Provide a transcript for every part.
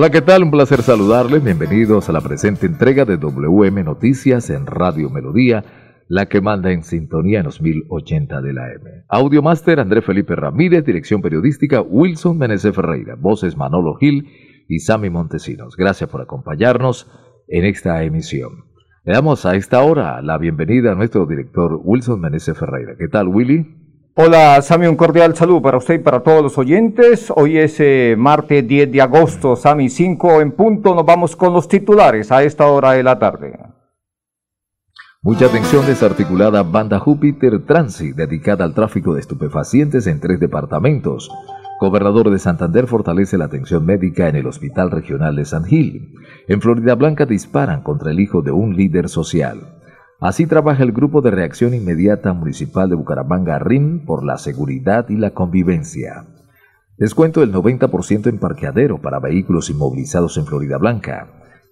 Hola, ¿qué tal? Un placer saludarles. Bienvenidos a la presente entrega de WM Noticias en Radio Melodía, la que manda en sintonía en los 1080 de la M. Audio Master André Felipe Ramírez, dirección periodística Wilson Meneses Ferreira, voces Manolo Gil y Sammy Montesinos. Gracias por acompañarnos en esta emisión. Le damos a esta hora la bienvenida a nuestro director Wilson Meneses Ferreira. ¿Qué tal, Willy? Hola, Sami, un cordial saludo para usted y para todos los oyentes. Hoy es eh, martes 10 de agosto, Sami 5 en punto. Nos vamos con los titulares a esta hora de la tarde. Mucha atención desarticulada banda Júpiter Transi, dedicada al tráfico de estupefacientes en tres departamentos. Gobernador de Santander fortalece la atención médica en el Hospital Regional de San Gil. En Florida Blanca disparan contra el hijo de un líder social. Así trabaja el Grupo de Reacción Inmediata Municipal de Bucaramanga RIM por la seguridad y la convivencia. Descuento del 90% en parqueadero para vehículos inmovilizados en Florida Blanca.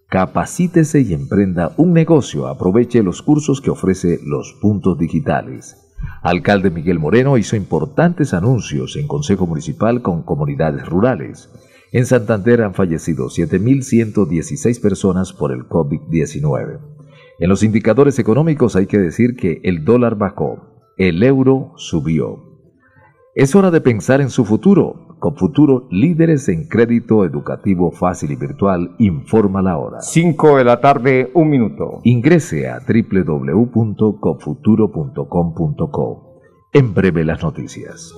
Capacítese y emprenda un negocio. Aproveche los cursos que ofrece los puntos digitales. Alcalde Miguel Moreno hizo importantes anuncios en Consejo Municipal con comunidades rurales. En Santander han fallecido 7.116 personas por el COVID-19. En los indicadores económicos hay que decir que el dólar bajó, el euro subió. Es hora de pensar en su futuro. Con futuro líderes en crédito educativo fácil y virtual, informa la hora. 5 de la tarde, un minuto. Ingrese a www.cofuturo.com.co. En breve las noticias.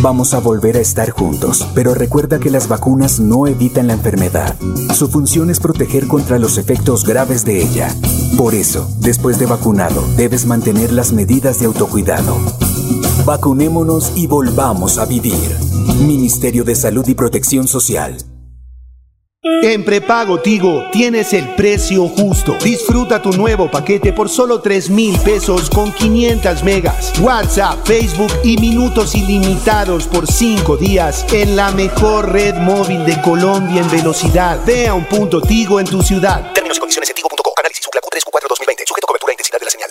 Vamos a volver a estar juntos, pero recuerda que las vacunas no evitan la enfermedad. Su función es proteger contra los efectos graves de ella. Por eso, después de vacunado, debes mantener las medidas de autocuidado. Vacunémonos y volvamos a vivir. Ministerio de Salud y Protección Social. En prepago Tigo tienes el precio justo. Disfruta tu nuevo paquete por solo 3 mil pesos con 500 megas, WhatsApp, Facebook y minutos ilimitados por 5 días en la mejor red móvil de Colombia en velocidad. Ve a un punto Tigo en tu ciudad. Términos y condiciones en tigo.com. Análisis Q3 Q4 2020. Sujeto a cobertura e intensidad de la señal.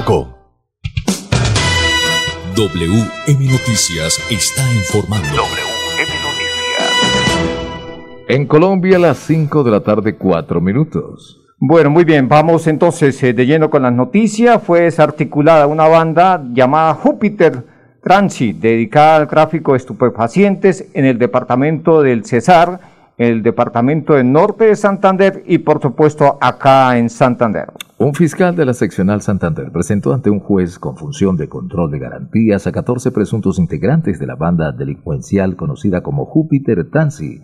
WM Noticias está informando. WM Noticias. En Colombia, las 5 de la tarde, 4 minutos. Bueno, muy bien, vamos entonces eh, de lleno con las noticias. Fue desarticulada una banda llamada Júpiter Transi, dedicada al tráfico de estupefacientes en el departamento del Cesar, el departamento del norte de Santander y por supuesto acá en Santander. Un fiscal de la seccional Santander presentó ante un juez con función de control de garantías a 14 presuntos integrantes de la banda delincuencial conocida como Júpiter Tansi,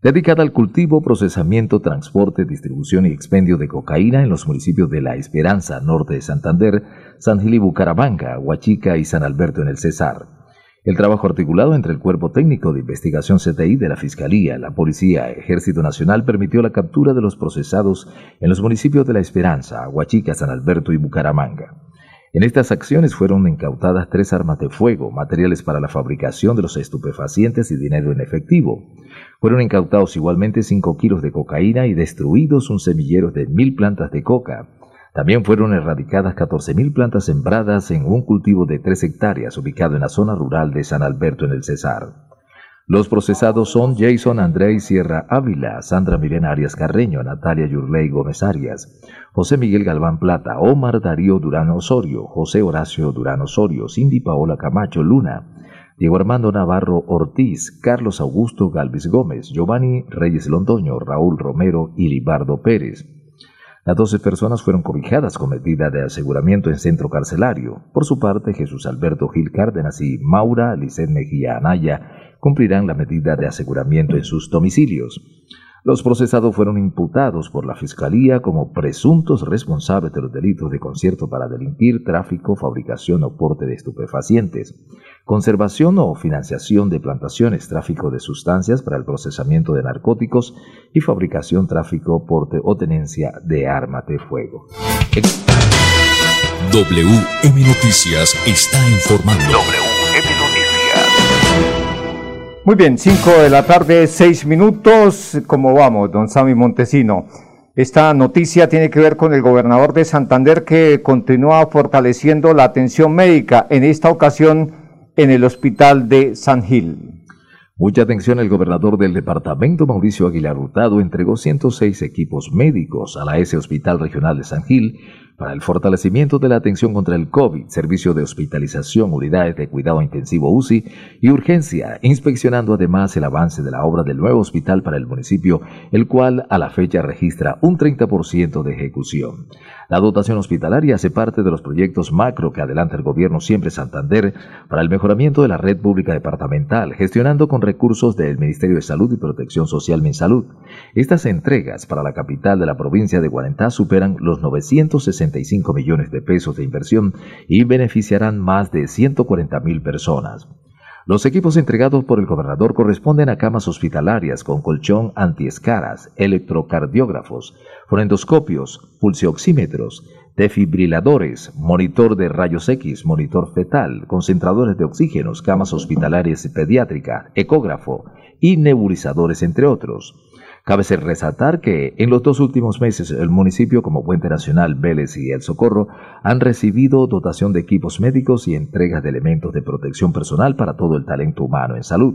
dedicada al cultivo, procesamiento, transporte, distribución y expendio de cocaína en los municipios de La Esperanza, norte de Santander, San Gil y Bucaramanga, Huachica y San Alberto en el Cesar. El trabajo articulado entre el Cuerpo Técnico de Investigación CTI de la Fiscalía, la Policía, Ejército Nacional permitió la captura de los procesados en los municipios de La Esperanza, Huachica, San Alberto y Bucaramanga. En estas acciones fueron incautadas tres armas de fuego, materiales para la fabricación de los estupefacientes y dinero en efectivo. Fueron incautados igualmente 5 kilos de cocaína y destruidos un semillero de mil plantas de coca. También fueron erradicadas 14.000 plantas sembradas en un cultivo de 3 hectáreas ubicado en la zona rural de San Alberto en el Cesar. Los procesados son Jason André Sierra Ávila, Sandra Milena Arias Carreño, Natalia Yurley Gómez Arias, José Miguel Galván Plata, Omar Darío Durán Osorio, José Horacio Durán Osorio, Cindy Paola Camacho Luna, Diego Armando Navarro Ortiz, Carlos Augusto Galvis Gómez, Giovanni Reyes Londoño, Raúl Romero y Libardo Pérez. Las 12 personas fueron cobijadas con medida de aseguramiento en centro carcelario. Por su parte, Jesús Alberto Gil Cárdenas y Maura Licet Mejía Anaya cumplirán la medida de aseguramiento en sus domicilios. Los procesados fueron imputados por la Fiscalía como presuntos responsables de los delitos de concierto para delinquir, tráfico, fabricación o porte de estupefacientes, conservación o financiación de plantaciones, tráfico de sustancias para el procesamiento de narcóticos y fabricación, tráfico, porte o tenencia de armas de fuego. WM Noticias está informando. Muy bien, 5 de la tarde, 6 minutos. ¿Cómo vamos, don Sammy Montesino? Esta noticia tiene que ver con el gobernador de Santander que continúa fortaleciendo la atención médica, en esta ocasión en el hospital de San Gil. Mucha atención, el gobernador del departamento, Mauricio Aguilar Hurtado, entregó 106 equipos médicos a la S Hospital Regional de San Gil para el fortalecimiento de la atención contra el COVID, servicio de hospitalización, unidades de cuidado intensivo UCI y urgencia, inspeccionando además el avance de la obra del nuevo hospital para el municipio, el cual a la fecha registra un 30% de ejecución. La dotación hospitalaria hace parte de los proyectos macro que adelanta el gobierno Siempre Santander para el mejoramiento de la red pública departamental, gestionando con recursos del Ministerio de Salud y Protección Social MinSalud. Estas entregas para la capital de la provincia de Guarentá superan los 965 millones de pesos de inversión y beneficiarán más de 140 mil personas. Los equipos entregados por el gobernador corresponden a camas hospitalarias con colchón antiescaras, electrocardiógrafos, fonendoscopios, pulsioxímetros, defibriladores, monitor de rayos X, monitor fetal, concentradores de oxígenos, camas hospitalarias pediátrica, ecógrafo y nebulizadores, entre otros. Cabe resaltar que en los dos últimos meses el municipio como Puente Nacional, Vélez y El Socorro han recibido dotación de equipos médicos y entregas de elementos de protección personal para todo el talento humano en salud.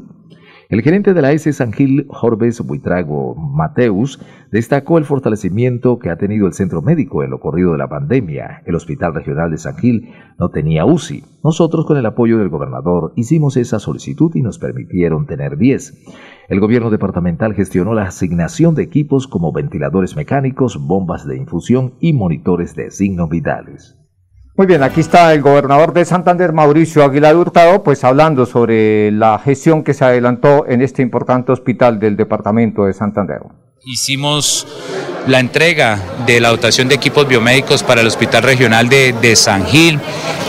El gerente de la S San Gil, Jorbes Buitrago Mateus, destacó el fortalecimiento que ha tenido el centro médico en lo corrido de la pandemia. El Hospital Regional de San Gil no tenía UCI. Nosotros, con el apoyo del gobernador, hicimos esa solicitud y nos permitieron tener 10. El gobierno departamental gestionó la asignación de equipos como ventiladores mecánicos, bombas de infusión y monitores de signos vitales. Muy bien, aquí está el gobernador de Santander, Mauricio Aguilar Hurtado, pues hablando sobre la gestión que se adelantó en este importante hospital del departamento de Santander. Hicimos la entrega de la dotación de equipos biomédicos para el Hospital Regional de, San Gil.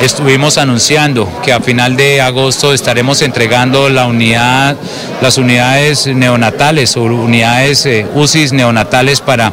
Estuvimos anunciando que a final de agosto estaremos entregando la unidad, las unidades neonatales o unidades eh, UCIs neonatales para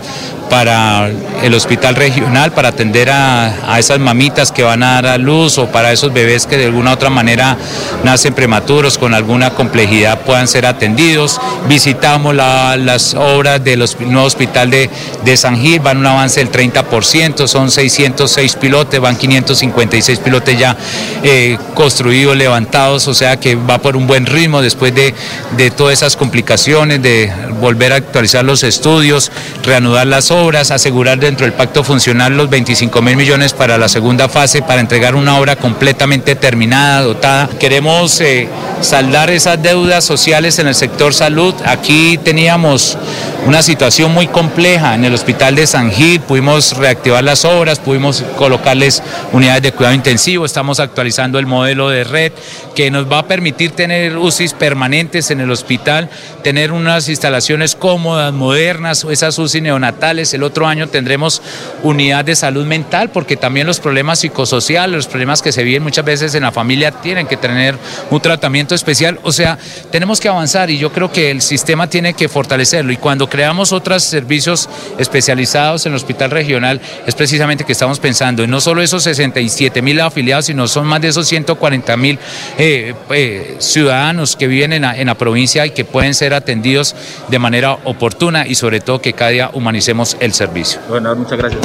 para el hospital regional, para atender a, esas mamitas que van a dar a luz o para esos bebés que de alguna u otra manera nacen prematuros con alguna complejidad puedan ser atendidos. Visitamos las obras del nuevo hospital de, San Gil, van un avance del 30%, son 606 pilotes, van 556 pilotes ya eh, construidos, levantados, o sea que va por un buen ritmo después de, de todas esas complicaciones, de volver a actualizar los estudios, reanudar las obras obras, asegurar dentro del pacto funcional los 25 mil millones para la segunda fase, para entregar una obra completamente terminada, dotada. Queremos eh, saldar esas deudas sociales en el sector salud. Aquí teníamos una situación muy compleja en el hospital de San Gil, pudimos reactivar las obras, pudimos colocarles unidades de cuidado intensivo, estamos actualizando el modelo de red que nos va a permitir tener UCIs permanentes en el hospital, tener unas instalaciones cómodas, modernas, esas UCI neonatales. El otro año tendremos unidad de salud mental porque también los problemas psicosociales, los problemas que se viven muchas veces en la familia tienen que tener un tratamiento especial. O sea, tenemos que avanzar y yo creo que el sistema tiene que fortalecerlo y cuando creamos otros servicios especializados en el hospital regional, es precisamente que estamos pensando en no solo esos 67 mil afiliados, sino son más de esos 140 mil eh, eh, ciudadanos que viven en la, en la provincia y que pueden ser atendidos de manera oportuna y sobre todo que cada día humanicemos el servicio. Bueno, muchas gracias.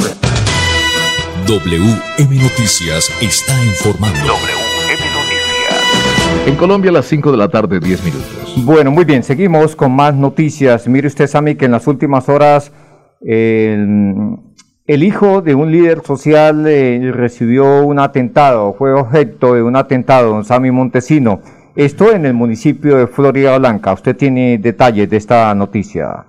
WM Noticias está informando. WM Noticias. En Colombia a las 5 de la tarde, 10 minutos. Bueno, muy bien, seguimos con más noticias. Mire usted, Sami, que en las últimas horas el, hijo de un líder social eh, recibió un atentado, fue objeto de un atentado, don Sami Montesino. Esto en el municipio de Florida Blanca. Usted tiene detalles de esta noticia.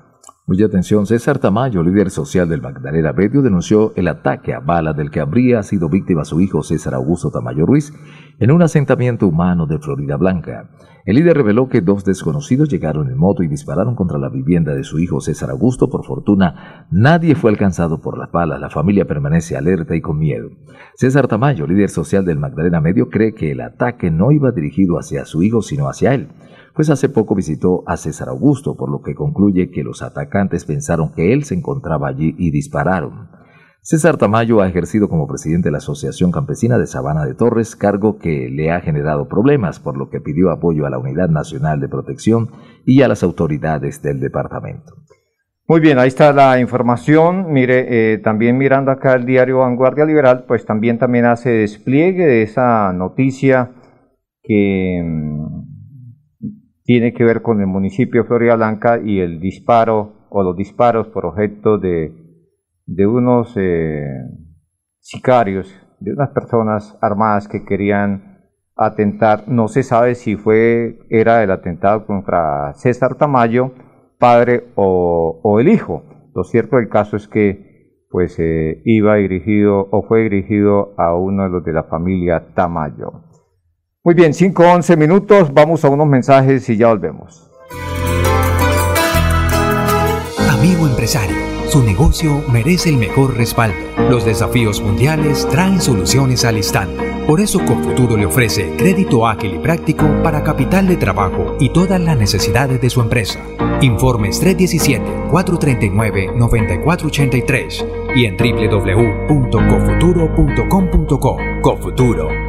Mucha atención, César Tamayo, líder social del Magdalena Medio, denunció el ataque a bala del que habría sido víctima su hijo César Augusto Tamayo Ruiz en un asentamiento humano de Florida Blanca. El líder reveló que dos desconocidos llegaron en moto y dispararon contra la vivienda de su hijo César Augusto. Por fortuna, nadie fue alcanzado por las balas. La familia permanece alerta y con miedo. César Tamayo, líder social del Magdalena Medio, cree que el ataque no iba dirigido hacia su hijo, sino hacia él pues hace poco visitó a César Augusto, por lo que concluye que los atacantes pensaron que él se encontraba allí y dispararon. César Tamayo ha ejercido como presidente de la Asociación Campesina de Sabana de Torres, cargo que le ha generado problemas, por lo que pidió apoyo a la Unidad Nacional de Protección y a las autoridades del departamento. Muy bien, ahí está la información. Mire, eh, también mirando acá el diario Vanguardia Liberal, pues también, también hace despliegue de esa noticia que mm, tiene que ver con el municipio de Florida Blanca y el disparo o los disparos por objeto de, de unos eh, sicarios, de unas personas armadas que querían atentar. No se sabe si fue era el atentado contra César Tamayo, padre o, el hijo. Lo cierto del caso es que pues eh, iba dirigido o fue dirigido a uno de los de la familia Tamayo. Muy bien, 5 11 minutos, vamos a unos mensajes y ya volvemos. Amigo empresario, su negocio merece el mejor respaldo. Los desafíos mundiales traen soluciones al instante. Por eso Confuturo le ofrece crédito ágil y práctico para capital de trabajo y todas las necesidades de su empresa. Informes 317-439-9483 y en www.cofuturo.com.co. Cofuturo,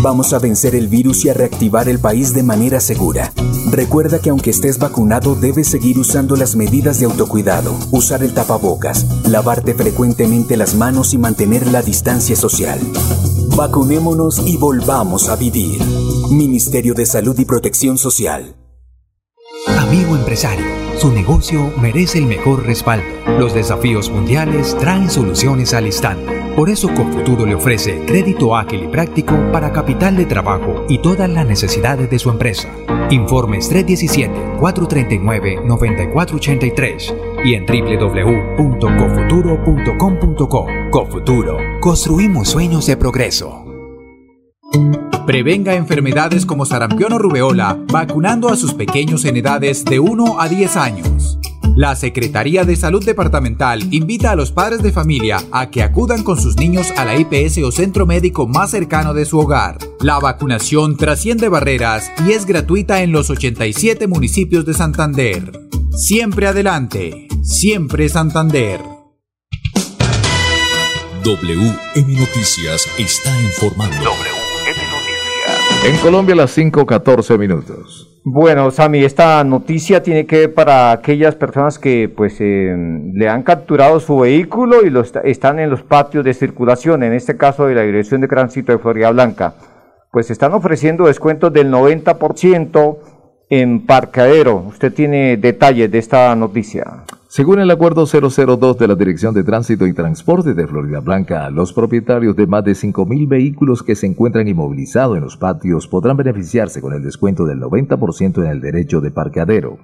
Vamos a vencer el virus y a reactivar el país de manera segura. Recuerda que aunque estés vacunado debes seguir usando las medidas de autocuidado, usar el tapabocas, lavarte frecuentemente las manos y mantener la distancia social. Vacunémonos y volvamos a vivir. Ministerio de Salud y Protección Social. Amigo empresario, su negocio merece el mejor respaldo. Los desafíos mundiales traen soluciones al instante. Por eso Confuturo le ofrece crédito ágil y práctico para capital de trabajo y todas las necesidades de su empresa. Informes 317-439-9483 y en www.cofuturo.com.co. Cofuturo, construimos sueños de progreso. Prevenga enfermedades como sarampión o rubeola vacunando a sus pequeños en edades de 1 a 10 años. La Secretaría de Salud Departamental invita a los padres de familia a que acudan con sus niños a la IPS o centro médico más cercano de su hogar. La vacunación trasciende barreras y es gratuita en los 87 municipios de Santander. Siempre adelante, siempre Santander. WM Noticias está informando. WM Noticias. En Colombia a las 5.14 minutos. Bueno, Sami, esta noticia tiene que ver para aquellas personas que pues eh, le han capturado su vehículo y lo est- están en los patios de circulación, en este caso de la Dirección de Tránsito de Florida Blanca. Pues están ofreciendo descuentos del 90% en parqueadero. Usted tiene detalles de esta noticia. Según el acuerdo 002 de la Dirección de Tránsito y Transporte de Florida Blanca, los propietarios de más de 5.000 vehículos que se encuentran inmovilizados en los patios podrán beneficiarse con el descuento del 90% en el derecho de parqueadero.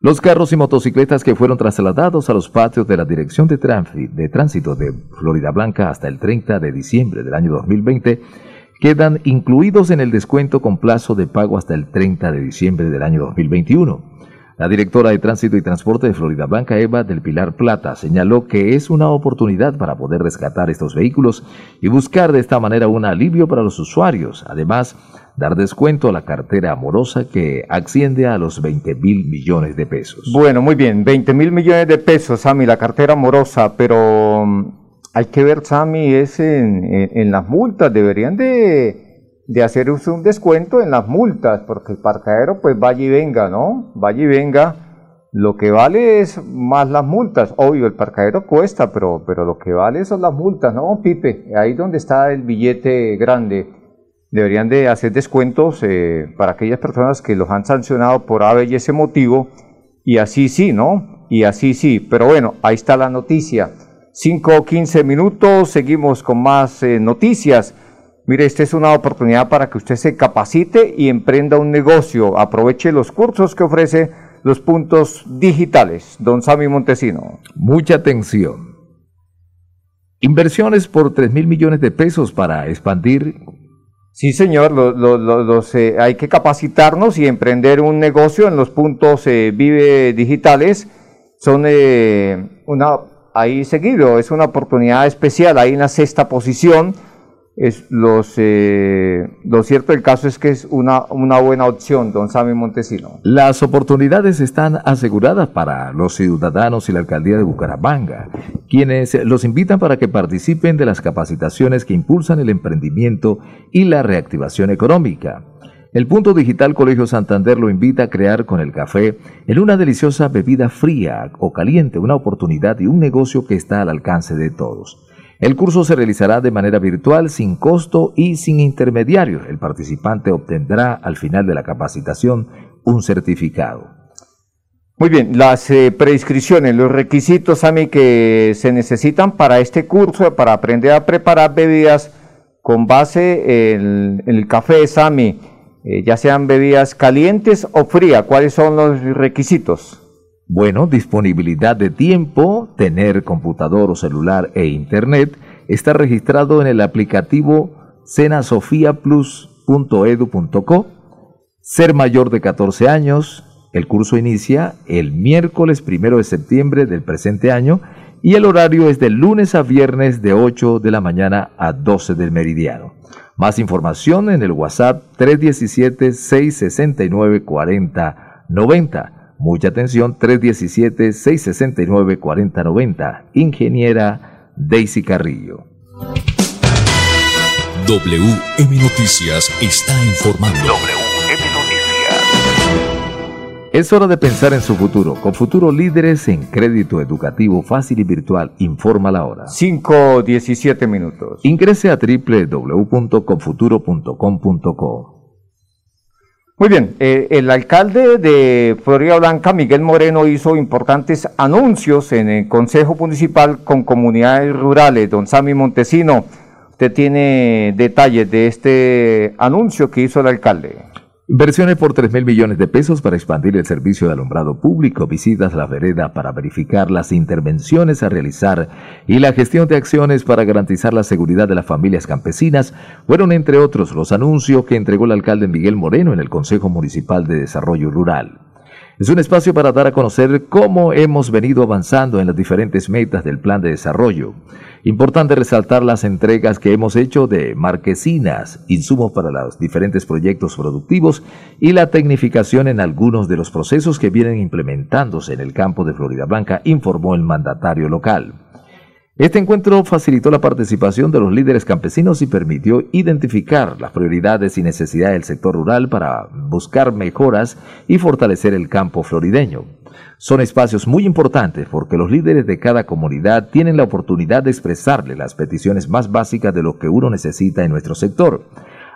Los carros y motocicletas que fueron trasladados a los patios de la Dirección de, de Tránsito de Florida Blanca hasta el 30 de diciembre del año 2020 quedan incluidos en el descuento con plazo de pago hasta el 30 de diciembre del año 2021. La directora de Tránsito y Transporte de Florida Blanca, Eva del Pilar Plata, señaló que es una oportunidad para poder rescatar estos vehículos y buscar de esta manera un alivio para los usuarios. Además, dar descuento a la cartera amorosa que asciende a los 20 mil millones de pesos. Bueno, muy bien, 20 mil millones de pesos, Sami, la cartera amorosa, pero mm, hay que ver, Sami, es en, las multas, deberían de, de hacer un descuento en las multas, porque el parqueadero pues vaya y venga, ¿no? Vaya y venga. Lo que vale es más las multas. Obvio, el parqueadero cuesta, pero, pero lo que vale son las multas, ¿no, Pipe? Ahí donde está el billete grande deberían de hacer descuentos eh, para aquellas personas que los han sancionado por A, y ese motivo, y así sí, ¿no? Y así sí, pero bueno, ahí está la noticia. 5 o 15 minutos, seguimos con más eh, noticias. Mire, esta es una oportunidad para que usted se capacite y emprenda un negocio. Aproveche los cursos que ofrece los puntos digitales. Don Sami Montesino. Mucha atención. Inversiones por 3 mil millones de pesos para expandir Sí, señor, los, eh, hay que capacitarnos y emprender un negocio en los puntos eh, Vive Digitales. Son eh, una, ahí seguido, es una oportunidad especial, ahí en la sexta posición es los, lo cierto del caso es que es una, una buena opción, don Sammy Montesino. Las oportunidades están aseguradas para los ciudadanos y la alcaldía de Bucaramanga, quienes los invitan para que participen de las capacitaciones que impulsan el emprendimiento y la reactivación económica. El Punto Digital Colegio Santander lo invita a crear con el café en una deliciosa bebida fría o caliente una oportunidad y un negocio que está al alcance de todos. El curso se realizará de manera virtual, sin costo y sin intermediarios. El participante obtendrá al final de la capacitación un certificado. Muy bien, las eh, preinscripciones, los requisitos, a mí que se necesitan para este curso, para aprender a preparar bebidas con base en, el café Sami, eh, ya sean bebidas calientes o frías, ¿cuáles son los requisitos? Bueno, disponibilidad de tiempo, tener computador o celular e internet, está registrado en el aplicativo cenasofiaplus.edu.co, ser mayor de 14 años, el curso inicia el miércoles primero de septiembre del presente año y el horario es de lunes a viernes de 8 de la mañana a 12 del meridiano. Más información en el WhatsApp 317 669 4090 Mucha atención, 317-669-4090. Ingeniera Daisy Carrillo. WM Noticias está informando. WM Noticias. Es hora de pensar en su futuro. Con Futuro Líderes en Crédito Educativo Fácil y Virtual. Informa la hora. 5.17 minutos. Ingrese a www.confuturo.com.co. Muy bien, eh, el alcalde de Florida Blanca, Miguel Moreno, hizo importantes anuncios en el Consejo Municipal con comunidades rurales. Don Sami Montesino, usted tiene detalles de este anuncio que hizo el alcalde. Inversiones por 3 mil millones de pesos para expandir el servicio de alumbrado público, visitas a la vereda para verificar las intervenciones a realizar y la gestión de acciones para garantizar la seguridad de las familias campesinas fueron entre otros los anuncios que entregó el alcalde Miguel Moreno en el Consejo Municipal de Desarrollo Rural. Es un espacio para dar a conocer cómo hemos venido avanzando en las diferentes metas del plan de desarrollo. Importante resaltar las entregas que hemos hecho de marquesinas, insumos para los diferentes proyectos productivos y la tecnificación en algunos de los procesos que vienen implementándose en el campo de Florida Blanca, informó el mandatario local. Este encuentro facilitó la participación de los líderes campesinos y permitió identificar las prioridades y necesidades del sector rural para buscar mejoras y fortalecer el campo florideño. Son espacios muy importantes porque los líderes de cada comunidad tienen la oportunidad de expresarle las peticiones más básicas de lo que uno necesita en nuestro sector.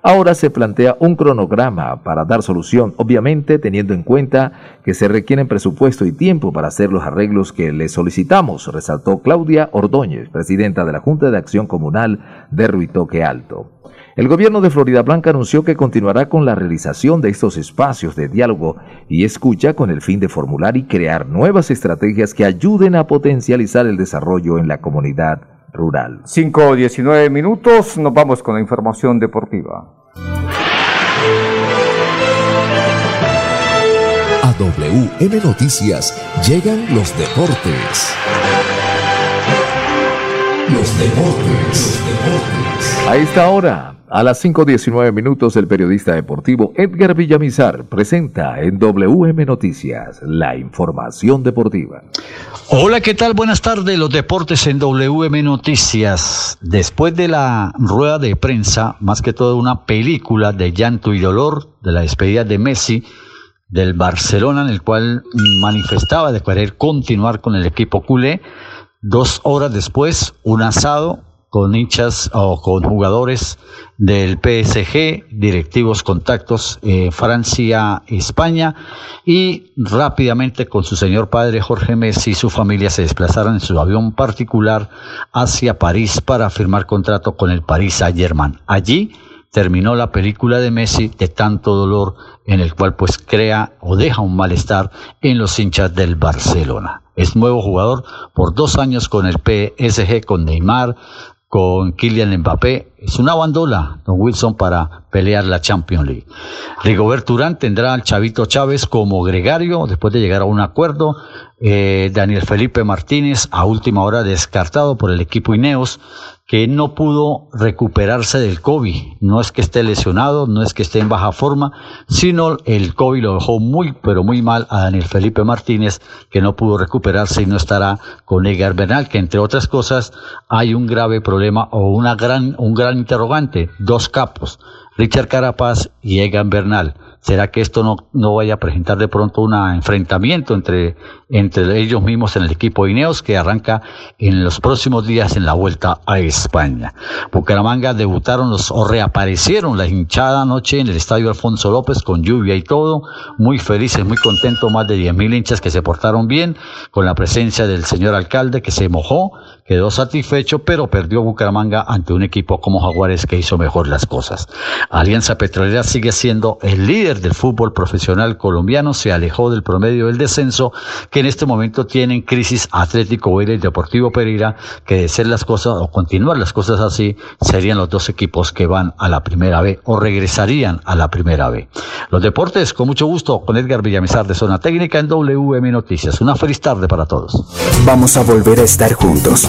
Ahora se plantea un cronograma para dar solución, obviamente teniendo en cuenta que se requieren presupuesto y tiempo para hacer los arreglos que le solicitamos, resaltó Claudia Ordóñez, presidenta de la Junta de Acción Comunal de Ruitoque Alto. El gobierno de Florida Blanca anunció que continuará con la realización de estos espacios de diálogo y escucha con el fin de formular y crear nuevas estrategias que ayuden a potencializar el desarrollo en la comunidad rural. 5 19 minutos, nos vamos con la información deportiva. A WM Noticias llegan los deportes. Los deportes, los deportes. A esta hora, a las 5.19 minutos, el periodista deportivo Edgar Villamizar presenta en WM Noticias la información deportiva. Hola, ¿qué tal? Buenas tardes, los deportes en WM Noticias. Después de la rueda de prensa, más que todo una película de llanto y dolor de la despedida de Messi del Barcelona, en el cual manifestaba de querer continuar con el equipo culé, Dos horas después, un asado con hinchas o con jugadores del PSG, directivos contactos eh, Francia, España y rápidamente con su señor padre Jorge Messi y su familia se desplazaron en su avión particular hacia París para firmar contrato con el Paris Saint-Germain. Allí terminó la película de Messi de tanto dolor en el cual pues crea o deja un malestar en los hinchas del Barcelona. Es nuevo jugador por dos años con el PSG, con Neymar, con Kylian Mbappé. Es una bandola, don Wilson, para pelear la Champions League. Rigobert Urán tendrá al Chavito Chávez como gregario después de llegar a un acuerdo. Eh, Daniel Felipe Martínez, a última hora descartado por el equipo Ineos que no pudo recuperarse del COVID. No es que esté lesionado, no es que esté en baja forma, sino el COVID lo dejó muy, pero muy mal a Daniel Felipe Martínez, que no pudo recuperarse y no estará con Edgar Bernal, que entre otras cosas hay un grave problema o una gran, un gran interrogante, dos capos, Richard Carapaz y Egan Bernal. ¿Será que esto no, no vaya a presentar de pronto un enfrentamiento entre, entre ellos mismos en el equipo Ineos que arranca en los próximos días en la vuelta a España? Bucaramanga debutaron los, o reaparecieron la hinchada anoche en el estadio Alfonso López con lluvia y todo, muy felices, muy contentos, más de 10.000 hinchas que se portaron bien, con la presencia del señor alcalde que se mojó, quedó satisfecho, pero perdió Bucaramanga ante un equipo como Jaguares que hizo mejor las cosas. Alianza Petrolera sigue siendo el líder del fútbol profesional colombiano se alejó del promedio del descenso que en este momento tienen crisis Atlético y Deportivo Pereira, que de ser las cosas o continuar las cosas así, serían los dos equipos que van a la primera B o regresarían a la primera B. Los deportes, con mucho gusto, con Edgar Villamizar de Zona Técnica en WM Noticias. Una feliz tarde para todos. Vamos a volver a estar juntos,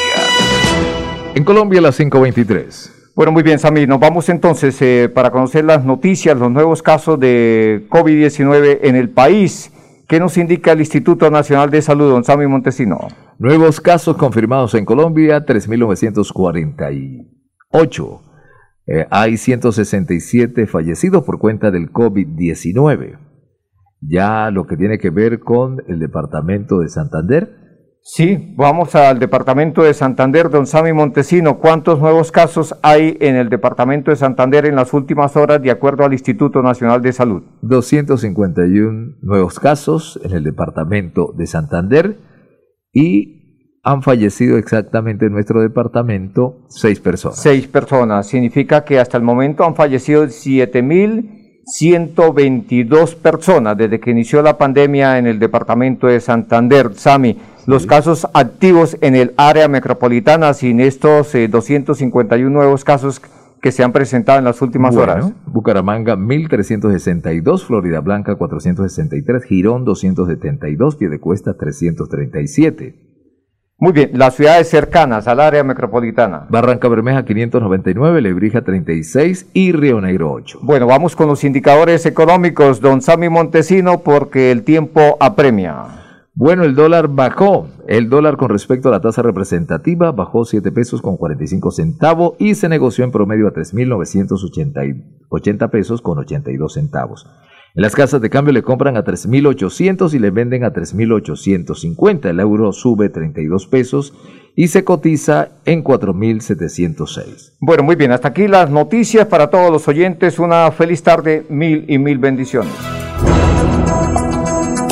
En Colombia a las 5.23. Bueno, muy bien, Sami. Nos vamos entonces eh, para conocer las noticias, los nuevos casos de COVID-19 en el país. ¿Qué nos indica el Instituto Nacional de Salud, don Sami Montesino? Nuevos casos confirmados en Colombia, 3.948. Eh, hay 167 fallecidos por cuenta del COVID-19. Ya lo que tiene que ver con el departamento de Santander. Sí, vamos al departamento de Santander, don Sami Montesino. ¿Cuántos nuevos casos hay en el departamento de Santander en las últimas horas, de acuerdo al Instituto Nacional de Salud? 251 nuevos casos en el departamento de Santander y han fallecido exactamente en nuestro departamento seis personas. Seis personas. Significa que hasta el momento han fallecido 7.122 personas desde que inició la pandemia en el departamento de Santander. Sami, los casos activos en el área metropolitana sin estos 251 nuevos casos que se han presentado en las últimas horas. Bucaramanga 1362, Florida Blanca 463, Girón 272, Piedecuesta 337. Muy bien, las ciudades cercanas al área metropolitana. Barranca Bermeja 599, Lebrija 36 y Río Negro 8. Bueno, vamos con los indicadores económicos, don Sammy Montesino, porque el tiempo apremia. Bueno, el dólar bajó. El dólar con respecto a la tasa representativa bajó 7 pesos con 45 centavos y se negoció en promedio a 3.980 pesos con 82 centavos. En las casas de cambio le compran a 3.800 y le venden a 3.850. El euro sube 32 pesos y se cotiza en 4.706. Bueno, muy bien, hasta aquí las noticias para todos los oyentes. Una feliz tarde, mil y mil bendiciones.